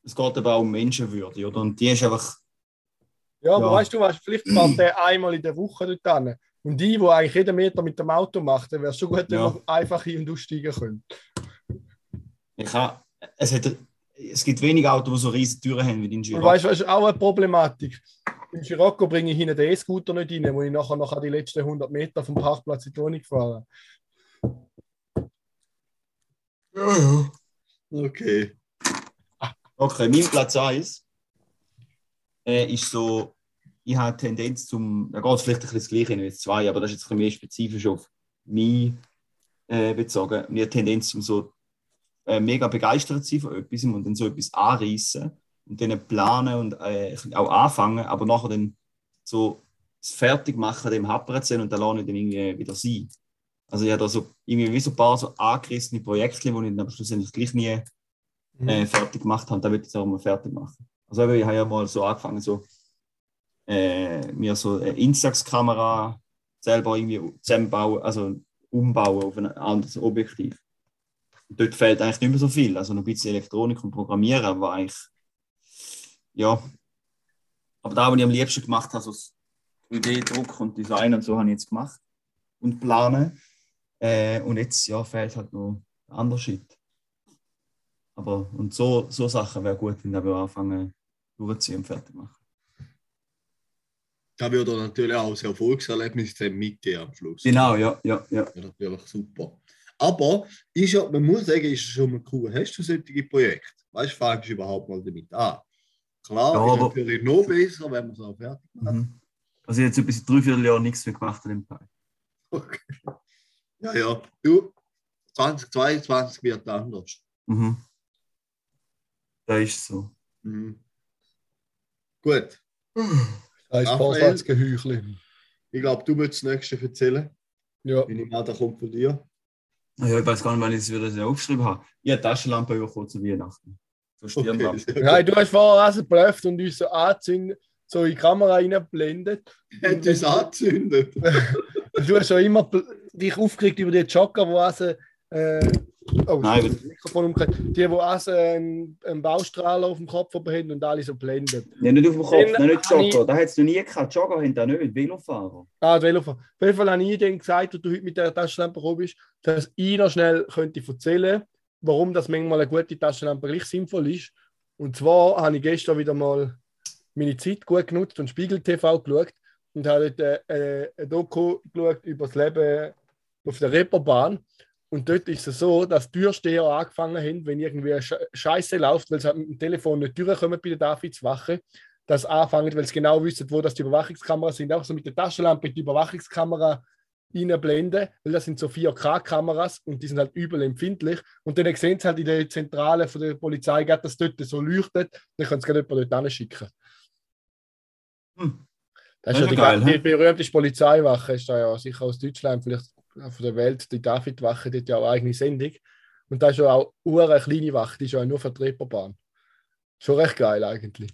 es geht aber auch um Menschenwürde, oder? Und die ist einfach, Ja, aber Ja. weißt du was, vielleicht fährt der einmal in der Woche dort hin. Und die, die eigentlich jeden Meter mit dem Auto macht, dann wäre es schon gut, wenn Ja. man einfach hin und aussteigen könnte. ich habe, es, hat, es gibt wenige Autos, die so riesige Türen haben wie den Und Scirocco. weißt du, das ist auch eine Problematik. Im Scirocco bringe ich hinten den E-Scooter nicht rein, wo ich nachher noch die letzten 100 Meter vom Parkplatz in die Wohnung fahre. Okay. Okay, mein Platz 1 äh, ist so, ich habe Tendenz zum, da geht es vielleicht ein bisschen das Gleiche wie jetzt zwei, aber das ist jetzt ein bisschen mehr spezifisch auf mich äh, bezogen. Ich habe Tendenz zum so äh, mega begeistert sein von etwas und dann so etwas anreißen und dann planen und äh, auch anfangen, aber nachher dann so das Fertigmachen dem happern zu sehen und dann lasse ich dann irgendwie wieder sein. Also ich habe da so irgendwie wie so ein paar so angerissene Projekte, die ich dann aber schlussendlich gleich nie äh, fertig gemacht haben, dann würde ich es auch mal fertig machen. Also ich habe ja mal so angefangen, so, äh, mir so eine Instax-Kamera selber irgendwie zusammenbauen, also umbauen auf ein anderes Objektiv. Und dort fehlt eigentlich nicht mehr so viel, also noch ein bisschen Elektronik und Programmieren, aber eigentlich, ja. Aber da, was ich am liebsten gemacht habe, so das 3D-Druck und Design und so, habe ich jetzt gemacht und planen. Äh, und jetzt, ja, fehlt halt noch ein anderer Shit. Aber und so, so Sachen wäre gut, wenn wir anfangen durchziehen und fertig machen. Da würde natürlich auch das Erfolgserlebnis sein mit dir am Schluss. Genau, ja, ja, ja. Ja, natürlich super. Aber ist ja, man muss sagen, ist schon mal cool. Hast du solche Projekte? Weißt du, fangst du überhaupt mal damit an? Klar, Ja, ist aber- natürlich noch besser, wenn man es auch fertig macht. Mhm. Also ich habe jetzt etwas in drei, vier Jahren nichts mehr gemacht an dem Teil. Okay. Ja, ja. Du, 2022 wird anders. Mhm. Das ist so. Mhm. Gut. Das ist Raphael? Vorsatzgeheuchel. Ich glaube, du würdest das nächste erzählen. Ja. Ich mal, da kommt von dir. Ja, ich weiß gar nicht, wann ich es wieder so aufgeschrieben habe. Ich habe Taschenlampe bekommen zu Weihnachten. So Stirnlampe. ja, gut. du hast vorher also blufft und uns so angezündet, so in die Kamera reingeblendet. Hat uns angezündet. Du hast schon immer dich aufgeregt über die Jogger, die also, äh, oh, Nein, das Mikrofon umgekehrt. Die, die also einen, einen Baustrahler auf dem Kopf haben und alle so blendet. Ja, nicht auf dem Kopf, Dann nein, nicht Jogger. Da hat es noch nie gehabt. Jogger haben da nicht, Velofahrer. Ah, Velofahrer. Auf jeden Fall habe ich dann gesagt, als du heute mit der Taschenlampe gekommen bist, dass ich noch schnell könnte erzählen warum das manchmal eine gute Taschenlampe gleich sinnvoll ist. Und zwar habe ich gestern wieder mal meine Zeit gut genutzt und Spiegel TV geschaut und habe dort äh, ein Doku geschaut über das Leben auf der Reeperbahn. Und dort ist es so, dass die Türsteher angefangen haben, wenn irgendwie Scheiße läuft, weil sie halt mit dem Telefon nicht durchkommen bei der Davidswache, dass sie anfangen, weil sie genau wissen, wo das die Überwachungskameras sind, auch so mit der Taschenlampe die Überwachungskamera reinblenden, weil das sind so 4K-Kameras und die sind halt übel empfindlich. Und dann sehen sie halt in der Zentrale von der Polizei, dass dort so leuchtet, dann können sie gerade jemanden dort hinschicken. Hm. Das ist Das ja ist die, ja geil, die berühmte Polizeiwache, ist da ja sicher aus Deutschland, vielleicht von der Welt, die Davidwache, die hat ja auch eine eigene Sendung. Und da ist ja auch eine kleine Wache, die ist ja nur die Reeperbahn. Schon recht geil eigentlich.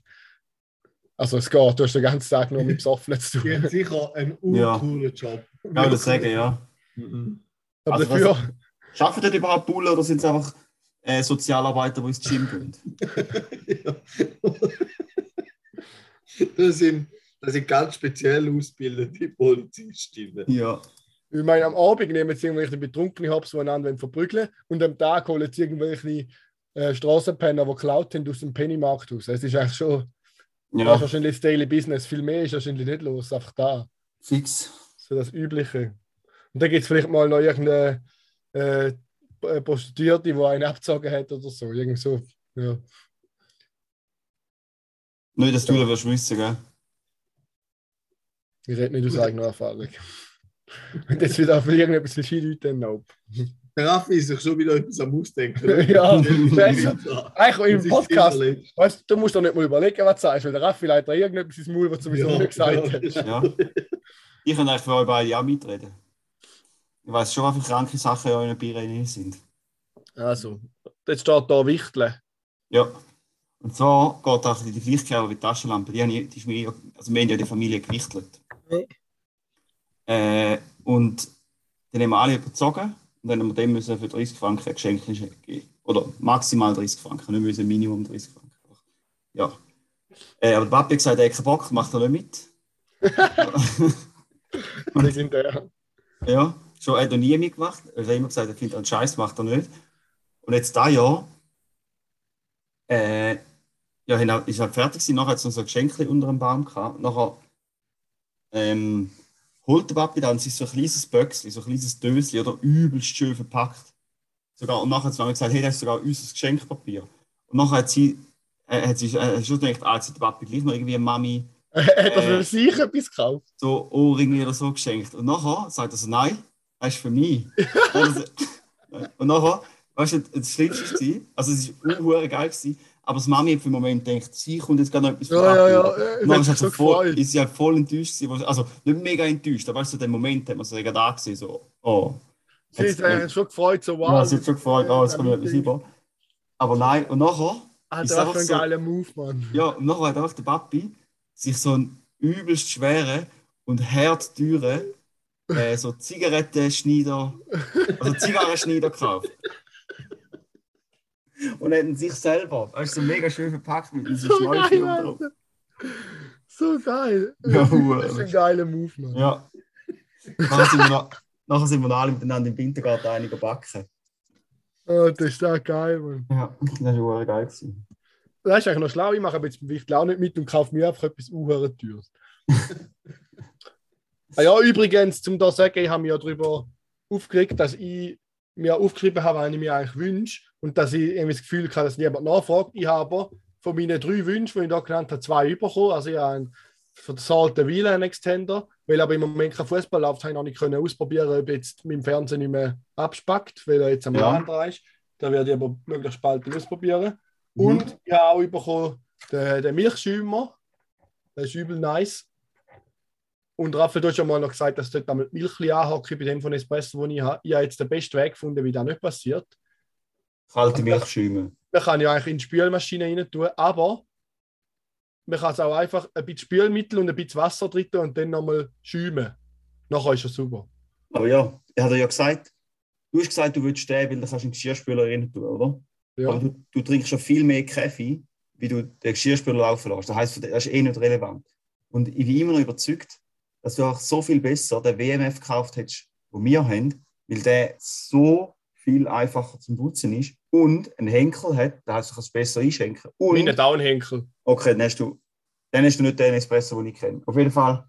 Also es geht, du hast den ganzen Tag nur mit Besoffenen zu Die tun. hat sicher einen Ja. uncoolen Job. Ja, das sagen, ja. Mhm. Aber Also, dafür, Schaffen dort überhaupt Bullen oder sind es einfach äh, Sozialarbeiter, die ins Gym gehen? Ja. Das sind, das sind ganz speziell ausgebildete Polizistinnen. Ja. Ich meine, am Abend nehmen sie irgendwelche betrunkene Hops, die einander verprügeln und am Tag holen sie irgendwelche äh, Straßenpenner, die geklaut haben aus dem Pennymarkt raus. Es ist eigentlich schon, das ist Ja, wahrscheinlich das Daily Business. Viel mehr ist wahrscheinlich nicht los, einfach da. fix. So das Übliche. Und dann gibt es vielleicht mal noch irgendeine äh, Prostituierte, die einen abgezogen hat oder so. Irgend so. Ja. Nicht, dass du da wirst wissen, gell? Ich rede nicht aus eigener Erfahrung. Und jetzt wieder für irgendetwas Skileuten noch. Der Raffi ist sich schon wieder etwas am Ausdenken. Ja. Eigentlich im Podcast. Weißt, du, musst doch nicht mal überlegen, was du sagst, weil der Raffi leitet irgendetwas ins Maul, was du sowieso nicht gesagt hast. Ja. Ich kann eigentlich für euch beide auch mitreden. Ich weiß schon, wie viele kranke Sachen in euren Bier drin sind. Also, jetzt steht da Wichteln. Ja. Und so geht auch die Gleichkeit wie die Taschenlampe. Die, ich, die ist mir, also wir haben ja die Familie gewichtelt. Ja. Äh, und dann haben wir alle überzogen und dann haben wir dem müssen für 30 Franken ein Geschenk geben. Oder maximal 30 Franken, nicht müssen Minimum 30 Franken. Ja. Äh, aber der Papi hat gesagt, er hat keinen Bock, macht er nicht mit. Legendär. Ja, schon hat er nie mitgemacht. Er hat immer gesagt, er findet einen Scheiß, macht er nicht. Und jetzt da Jahr, äh, ja, ist halt fertig gewesen. Nachher hat es noch so ein Geschenk unter dem Baum gehabt. Nachher ähm, Papi dann sich so ein kleines Böckchen, so ein kleines Döschen oder übelst schön verpackt. Sogar, und nachher hat sie gesagt, hey, das ist sogar unser Geschenkpapier. Und nachher hat sie, äh, hat sie äh, schon gedacht, ah, jetzt hat der Papi gleich noch irgendwie eine Mami Hat er Äh. für sich etwas gekauft? so Ohrringe oder so geschenkt. Und nachher sagt er so, nein, das ist für mich. und nachher, weißt du, das Schlimmste war, also es war auch geil, gewesen, aber das Mami hat für den Moment gedacht, sie kommt jetzt gerade noch etwas Ja, ja, ja. äh, dann hat ist sie so voll, ist sie halt voll enttäuscht gewesen. Also nicht mega enttäuscht, aber weißt du, den Moment hat man so gerade da gesehen, so, oh. Sie Jetzt- hat sich eigentlich schon gefreut, so wow. ja, sie hat schon gefreut, oh, jetzt äh, kommt etwas über. Aber nein, und nachher, Hat ist er einfach für einen so- geilen Move, Mann. ja, und nachher hat einfach der Papi sich so einen übelst schweren und herdteuren äh, so Zigarettenschneider, also Zigarrenschneider gekauft. Und hat ihn sich selber, weißt du, so mega schön verpackt mit diesem So Schläuchchen drauf. So geil. Ja, das ist ein geiler Move, Mann. Ja. Nachher sind wir, noch, nachher sind wir noch alle miteinander im Wintergarten einiger backen. Oh, das ist auch geil, Mann. Ja, das war geil. Gewesen. Das ist eigentlich noch schlau. Ich mache aber jetzt Wichtel auch nicht mit und kaufe mir einfach etwas unhören teures. ah ja, übrigens, zum da sagen, ich habe mich ja darüber aufgeregt, dass ich mir aufgeschrieben habe, was ich mir eigentlich wünsche und dass ich irgendwie das Gefühl habe, dass niemand nachfragt. Ich habe von meinen drei Wünschen, die ich da genannt habe, zwei bekommen. Also ich habe einen für das alte Wieler einen Extender, weil aber im Moment kein Fußball läuft, habe ich noch nicht können ausprobieren, ob jetzt mein Fernseher nicht mehr abspackt, weil er jetzt am Ja. Rand ist. Da werde ich aber möglichst bald ausprobieren. Mhm. Und ich habe auch bekommen den, den Milchschäumer. Der ist übel nice. Und Raphael, du hast ja mal noch gesagt, dass dort einmal die Milch anhocke bei dem von Espresso, wo ich habe. Ich habe jetzt den besten Weg gefunden, wie das nicht passiert. Kalte Milchschäume. Man kann ja eigentlich in die Spülmaschine rein tun, aber man kann es auch einfach ein bisschen Spülmittel und ein bisschen Wasser drin tun und dann nochmal schäumen. Nachher ist es super. Aber ja, er hat ja gesagt, du hast gesagt, du willst den, weil du kannst du in den Geschirrspüler rein tun, oder? Ja. Aber du, du trinkst schon viel mehr Kaffee, wie du den Geschirrspüler laufen lässt. Das heisst, das ist eh nicht relevant. Und ich bin immer noch überzeugt, dass du auch so viel besser den WMF gekauft hättest, den wir haben, weil der so viel einfacher zum Putzen ist und einen Henkel hat, da heißt, du kannst es besser einschenken. Und, Meine Downhenkel. okay, dann hast, du, dann hast du nicht den Espresso, den ich kenne. Auf jeden Fall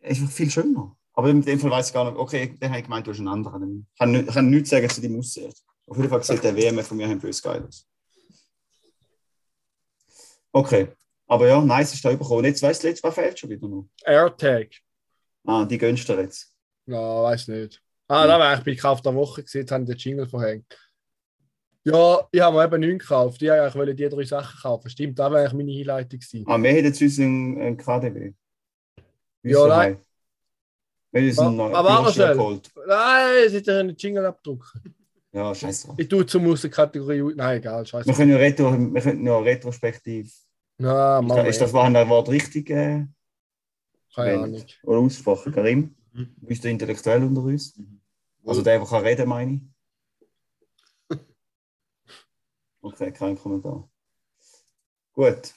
ist es viel schöner. Aber in dem Fall weiß ich gar nicht, okay, dann habe ich gemeint, du hast einen anderen. Dann kann ich kann nichts sagen zu deinem Aussehen. Auf jeden Fall sieht der WMF von mir ein bös geil aus. Okay, aber ja, nice ist da bekommen. Und jetzt weißt du, letztes Mal fehlt schon wieder noch. AirTag. Ah, die gönnst du dir jetzt. Ja, weiß nicht. Ah, da war eigentlich bei Kauf der Woche gesehen, jetzt haben die den Jingle verhängt. Ja, ich habe mir eben nichts gekauft. Ich wollte eigentlich die drei Sachen kaufen. Stimmt, war eigentlich meine Hinleitung. gewesen. Ah, wir haben jetzt uns einen, einen KDW. Ja, nein. Aber warte Führerschein schnell. geholt. Nein, es hätte einen Jingle abdrucken. Ja, scheiße. Ich tue zum aus der Kategorie. Nein, egal, scheiße. Wir können ja, retro, wir können ja retrospektiv. Na, das, ist das Wort richtig äh, keine? Ahnung. oder ausgesprochen? Karim, Mhm. du bist der Intellektuell unter uns. Also der, der kann reden, meine ich. Okay, kein Kommentar. Gut.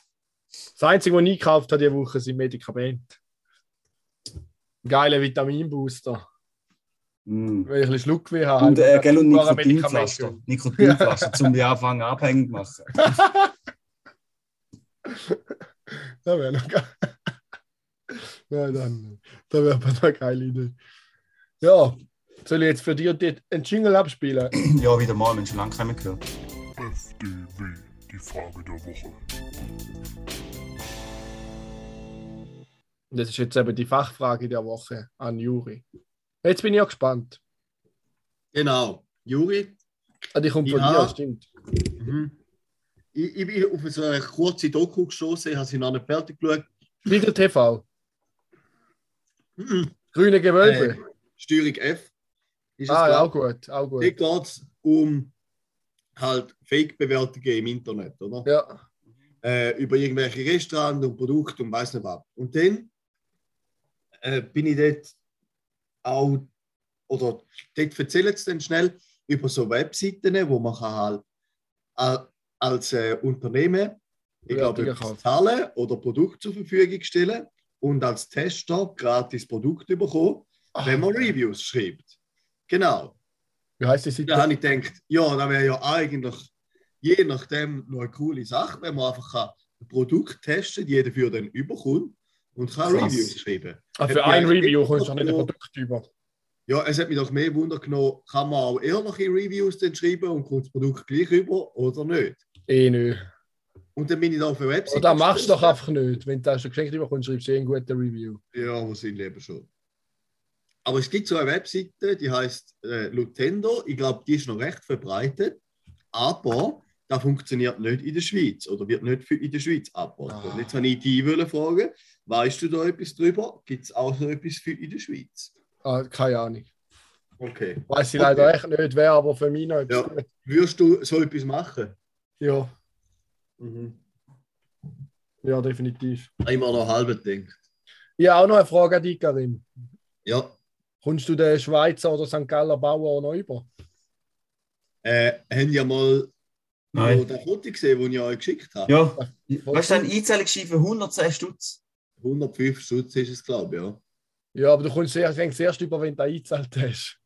Das Einzige, was ich gekauft habe diese Woche, sind Medikamente. Geile Vitaminbooster. Mm. Weil ich ein bisschen Schluckweh habe. Und, äh, gell, und Nikotinpflaster. Nikotinpflaster, zum die anfangen abhängig machen. Das wäre noch geil. Nein, dann. Das wäre aber eine geile Idee. Ja, soll ich jetzt für dich einen Jingle abspielen? ja, wieder mal, wir haben schon lange keinen gehört. FDW, die Frage der Woche. Das ist jetzt eben die Fachfrage der Woche an Juri. Jetzt bin ich auch gespannt. Genau. Juri, Ah, die kommt von Ja. dir, stimmt. mhm. Ich, ich bin auf so eine kurze Doku gestoßen, ich habe sie noch nicht fertig geschaut. Spiegel TV. Mhm. Grüne Gewölbe. Äh, Steuerung F. Ist es Ah, ja, auch gut, auch gut. Hier geht es um halt Fake-Bewertungen im Internet, oder? Ja, Äh, über irgendwelche Restaurants und Produkte und weiß nicht was. Und dann äh, bin ich dort auch, oder dort erzählen sie dann schnell über so Webseiten, wo man kann halt a- als äh, Unternehmen, ich glaube, etwas kaufen. zahlen oder Produkt zur Verfügung stellen und als Tester gratis Produkt bekommen, wenn man Reviews schreibt. Genau. wie heißt die Da habe ich gedacht, ja, das wäre ja eigentlich je nachdem noch eine coole Sache, wenn man einfach kann ein Produkt testen jeder für den überkommt und kann Krass. Reviews schreiben. Hat für ein Review kommst du nicht ein Produkt über. Ja, es hat mich doch mehr Wunder genommen, kann man auch ehrliche Reviews dann schreiben und kommt das Produkt gleich über oder nicht? Eh nicht. Und dann bin ich da auf der Website. Oder machst du doch einfach nicht. Wenn du das geschenkt bekommst, schreibst du eh einen guten Review. Ja, wahrscheinlich eben schon. Aber es gibt so eine Webseite, die heißt äh, Lutendo. Ich glaube, die ist noch recht verbreitet. Aber das funktioniert nicht in der Schweiz oder wird nicht für in der Schweiz angeboten. Ah. Jetzt habe ich dich fragen, weißt du da etwas drüber? Gibt es auch so etwas für in der Schweiz? Ah, keine Ahnung. Okay. Weiß ich Okay. leider echt nicht, wer, aber für mich noch etwas Ja. Würdest du so etwas machen? Ja, Mhm. ja, definitiv. Immer noch halb gedacht. Ich habe auch noch eine Frage an dich, Karim. Ja. Kommst du den Schweizer oder St. Galler Bauer noch über? Äh, haben ja mal Nein. das Foto gesehen, das ich euch geschickt habe? Ja, weißt du, ein Einzahlungsschein für 110 Stutz? 105 Stutz ist es, glaube ich, ja. Ja, aber du kommst sehr, denkst erst über, wenn du eingezahlt hast.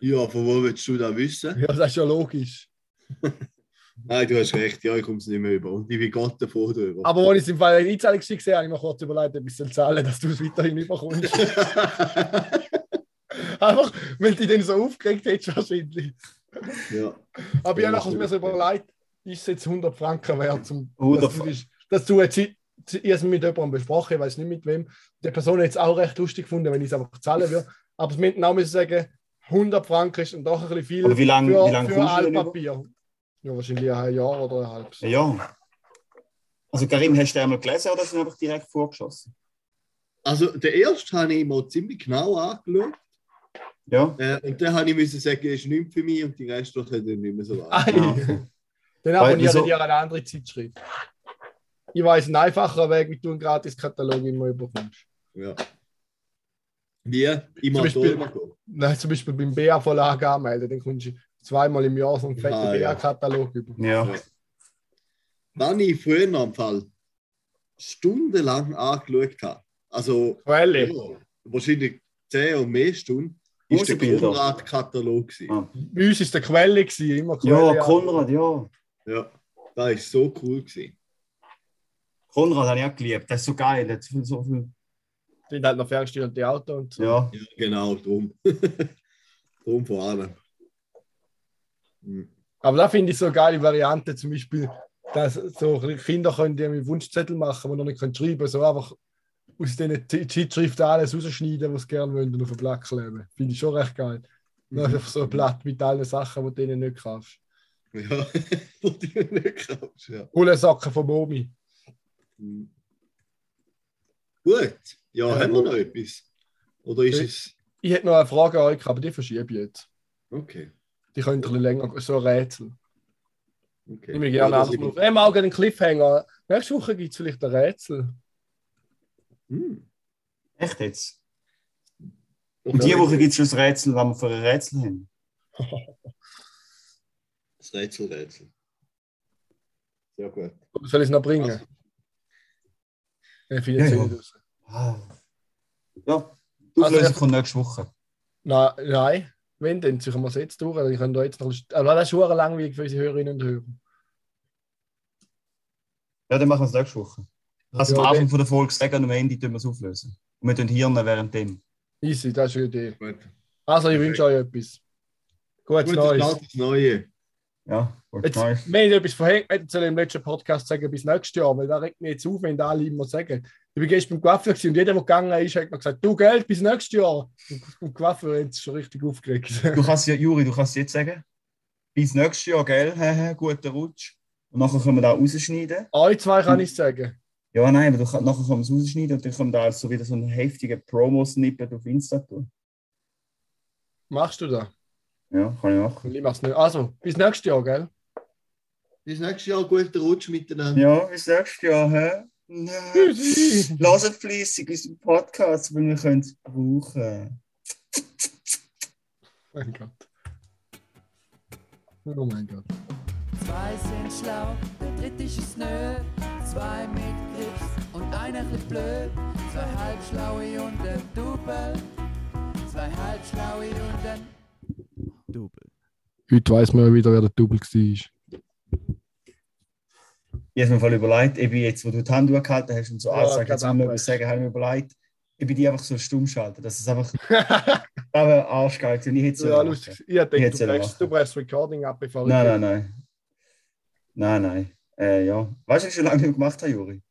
Ja, von wo willst du das wissen? Ja, das ist ja logisch. Nein, du hast recht, ja, ich komme es nicht mehr über. Und ich bin Gott davor drüber. Aber als ich es im Fall in Einzahlung gesehen habe, habe ich mir kurz überlegt, ob ich es zahlen dass du es weiterhin überkommst. Einfach, weil du dich dann so aufgeregt hättest, wahrscheinlich. ja. Aber ich Ja, habe nachher mir so überlegt, ist es jetzt 100 Franken wert, um, 100 dass du, dass du jetzt, ich habe es mit jemandem besprochen, ich weiß nicht mit wem, die Person hat es auch recht lustig gefunden, wenn ich es einfach zahlen würde. Aber es müssen auch müssen sagen, 100 Franken ist doch ein bisschen viel Aber wie lange für, wie lang für? Altpapier. Ja, wahrscheinlich ein Jahr oder ein halbes. Ja. Also Karim, hast du einmal gelesen oder sind einfach direkt vorgeschossen? Also, der erste habe ich mal ziemlich genau angeschaut. Ja. Äh, und dann habe ich müssen sagen, ist nichts für mich und die Rest hat dann nicht mehr so lange. Ei. Ja. Dann Weil- abonniere wieso- ich eine andere Zeitschrift. Ich weiß einen einfachen Weg, wie du einen Gratis-Katalog immer überkommst. Ja. Wie? Immer Zum Beispiel-. Nein, zum Beispiel beim BA-Verlag anmelden, dann kommst du zweimal im Jahr so einen fetten Ah, ja. BA-Katalog über. Ja. Ja. Wenn ich früher noch am Fall stundenlang angeschaut habe, also Quelle. ja, wahrscheinlich 10 und mehr Stunden, ist der. Konrad-Katalog. gewesen. Ah. Bei uns war es der Quelle, gewesen, immer Quelle. Ja, Konrad, ja. Ja, das ist so cool. Gewesen. Konrad habe ich auch geliebt. Das ist so geil. Der hat so viel. Sind halt noch ferngesteuerte Auto und so. Ja. Ja, genau, drum. drum vor allem. Hm. Aber da finde ich so eine geile Variante, zum Beispiel, dass so Kinder können die einen Wunschzettel machen, die noch nicht können schreiben können, so einfach aus diesen Ze- Zeitschriften alles rausschneiden, was sie gerne wollen und auf ein Blatt kleben. Finde ich schon recht geil. Dann du einfach so ein Blatt mit allen Sachen, die du denen nicht kaufst. Ja, wo du nicht kaufst, ja. Coole Sachen von Momi. Gut, ja, Ja, haben wir noch etwas? Oder ist Ja. es. Ich hätte noch eine Frage an euch, aber die verschiebe ich jetzt. Okay. Die können ein bisschen länger, so ein Rätsel. okay. Ich will gerne Ja, auf. Hey, mal einen Cliffhanger. Nächste Woche gibt es vielleicht ein Rätsel. Hm. Echt jetzt? Und Und diese Woche gibt es schon das Rätsel, was wir für ein Rätsel haben. Das Rätsel, Rätsel. Sehr gut. Soll ich es noch bringen? Also- Ja, ja. Ah. Ja, die Also, ja. kommt nächste Woche. Nein, nein. Wenn, dann ziehen wir es jetzt durch. Ich kann da jetzt noch, aber das ist schon langweilig für unsere Hörerinnen und Hörer. Ja, dann machen wir es nächste Woche. Du Ja, am Anfang von der Folge sagen und am Ende tun wir es auflösen. Und wir tun Hirn während dem. Easy, das ist eine Idee. Gut. Also, ich wünsche euch etwas. Gutes Gutes Neues. Start ins Neue. Ja, Jetzt, neu. wenn ich etwas verhängt, ich im letzten Podcast sagen, bis nächstes Jahr, weil da regt mich jetzt auf, wenn da alle immer sagen. Ich bin gestern beim Coiffeur und jeder, der gegangen ist, hat mir gesagt, du Geld bis nächstes Jahr. Und beim Coiffeur hat es schon richtig aufgeregt. Du kannst ja, Juri, du kannst jetzt sagen, bis nächstes Jahr, gell? Guter Rutsch. Und nachher können wir da rausschneiden. Euch zwei kann ich sagen. Ja, nein, aber du nachher können wir es rausschneiden und dann können wir da so wieder so einen heftigen Promo-Snippet auf Insta tun. Machst du das? Ja, kann ich machen. Ich mach's nicht. Also, bis nächstes Jahr, gell? Bis nächstes Jahr guten Rutsch miteinander. Ja, bis nächstes Jahr, hä? Nein. Lasst fleissig unseren Podcast, wenn wir können es brauchen. Mein Gott. Oh mein Gott. Zwei sind schlau, der dritte ist es nö. Zwei mit Grips und einer chli blöd. Zwei halbschlaue und ein Double. Zwei halbschlaue und ein Double. Heute weiss man ja wieder, wer der Double war. Ich habe mir voll überlegt, ich bin jetzt, wo du die Hand gehalten hast und so Ja, gerade jetzt ich abwärts. etwas sagen, habe ich mir überlegt, ich bin die einfach so stumm schalten, dass es einfach, aber arschgeil ist. Ich hätte es ja, lustig. Ich denke, du brechst, du brechst Recording ab, bevor Nein, ich. nein, nein. Nein, nein. Äh, ja. Weißt du, ich schon lange nicht gemacht habe, Juri?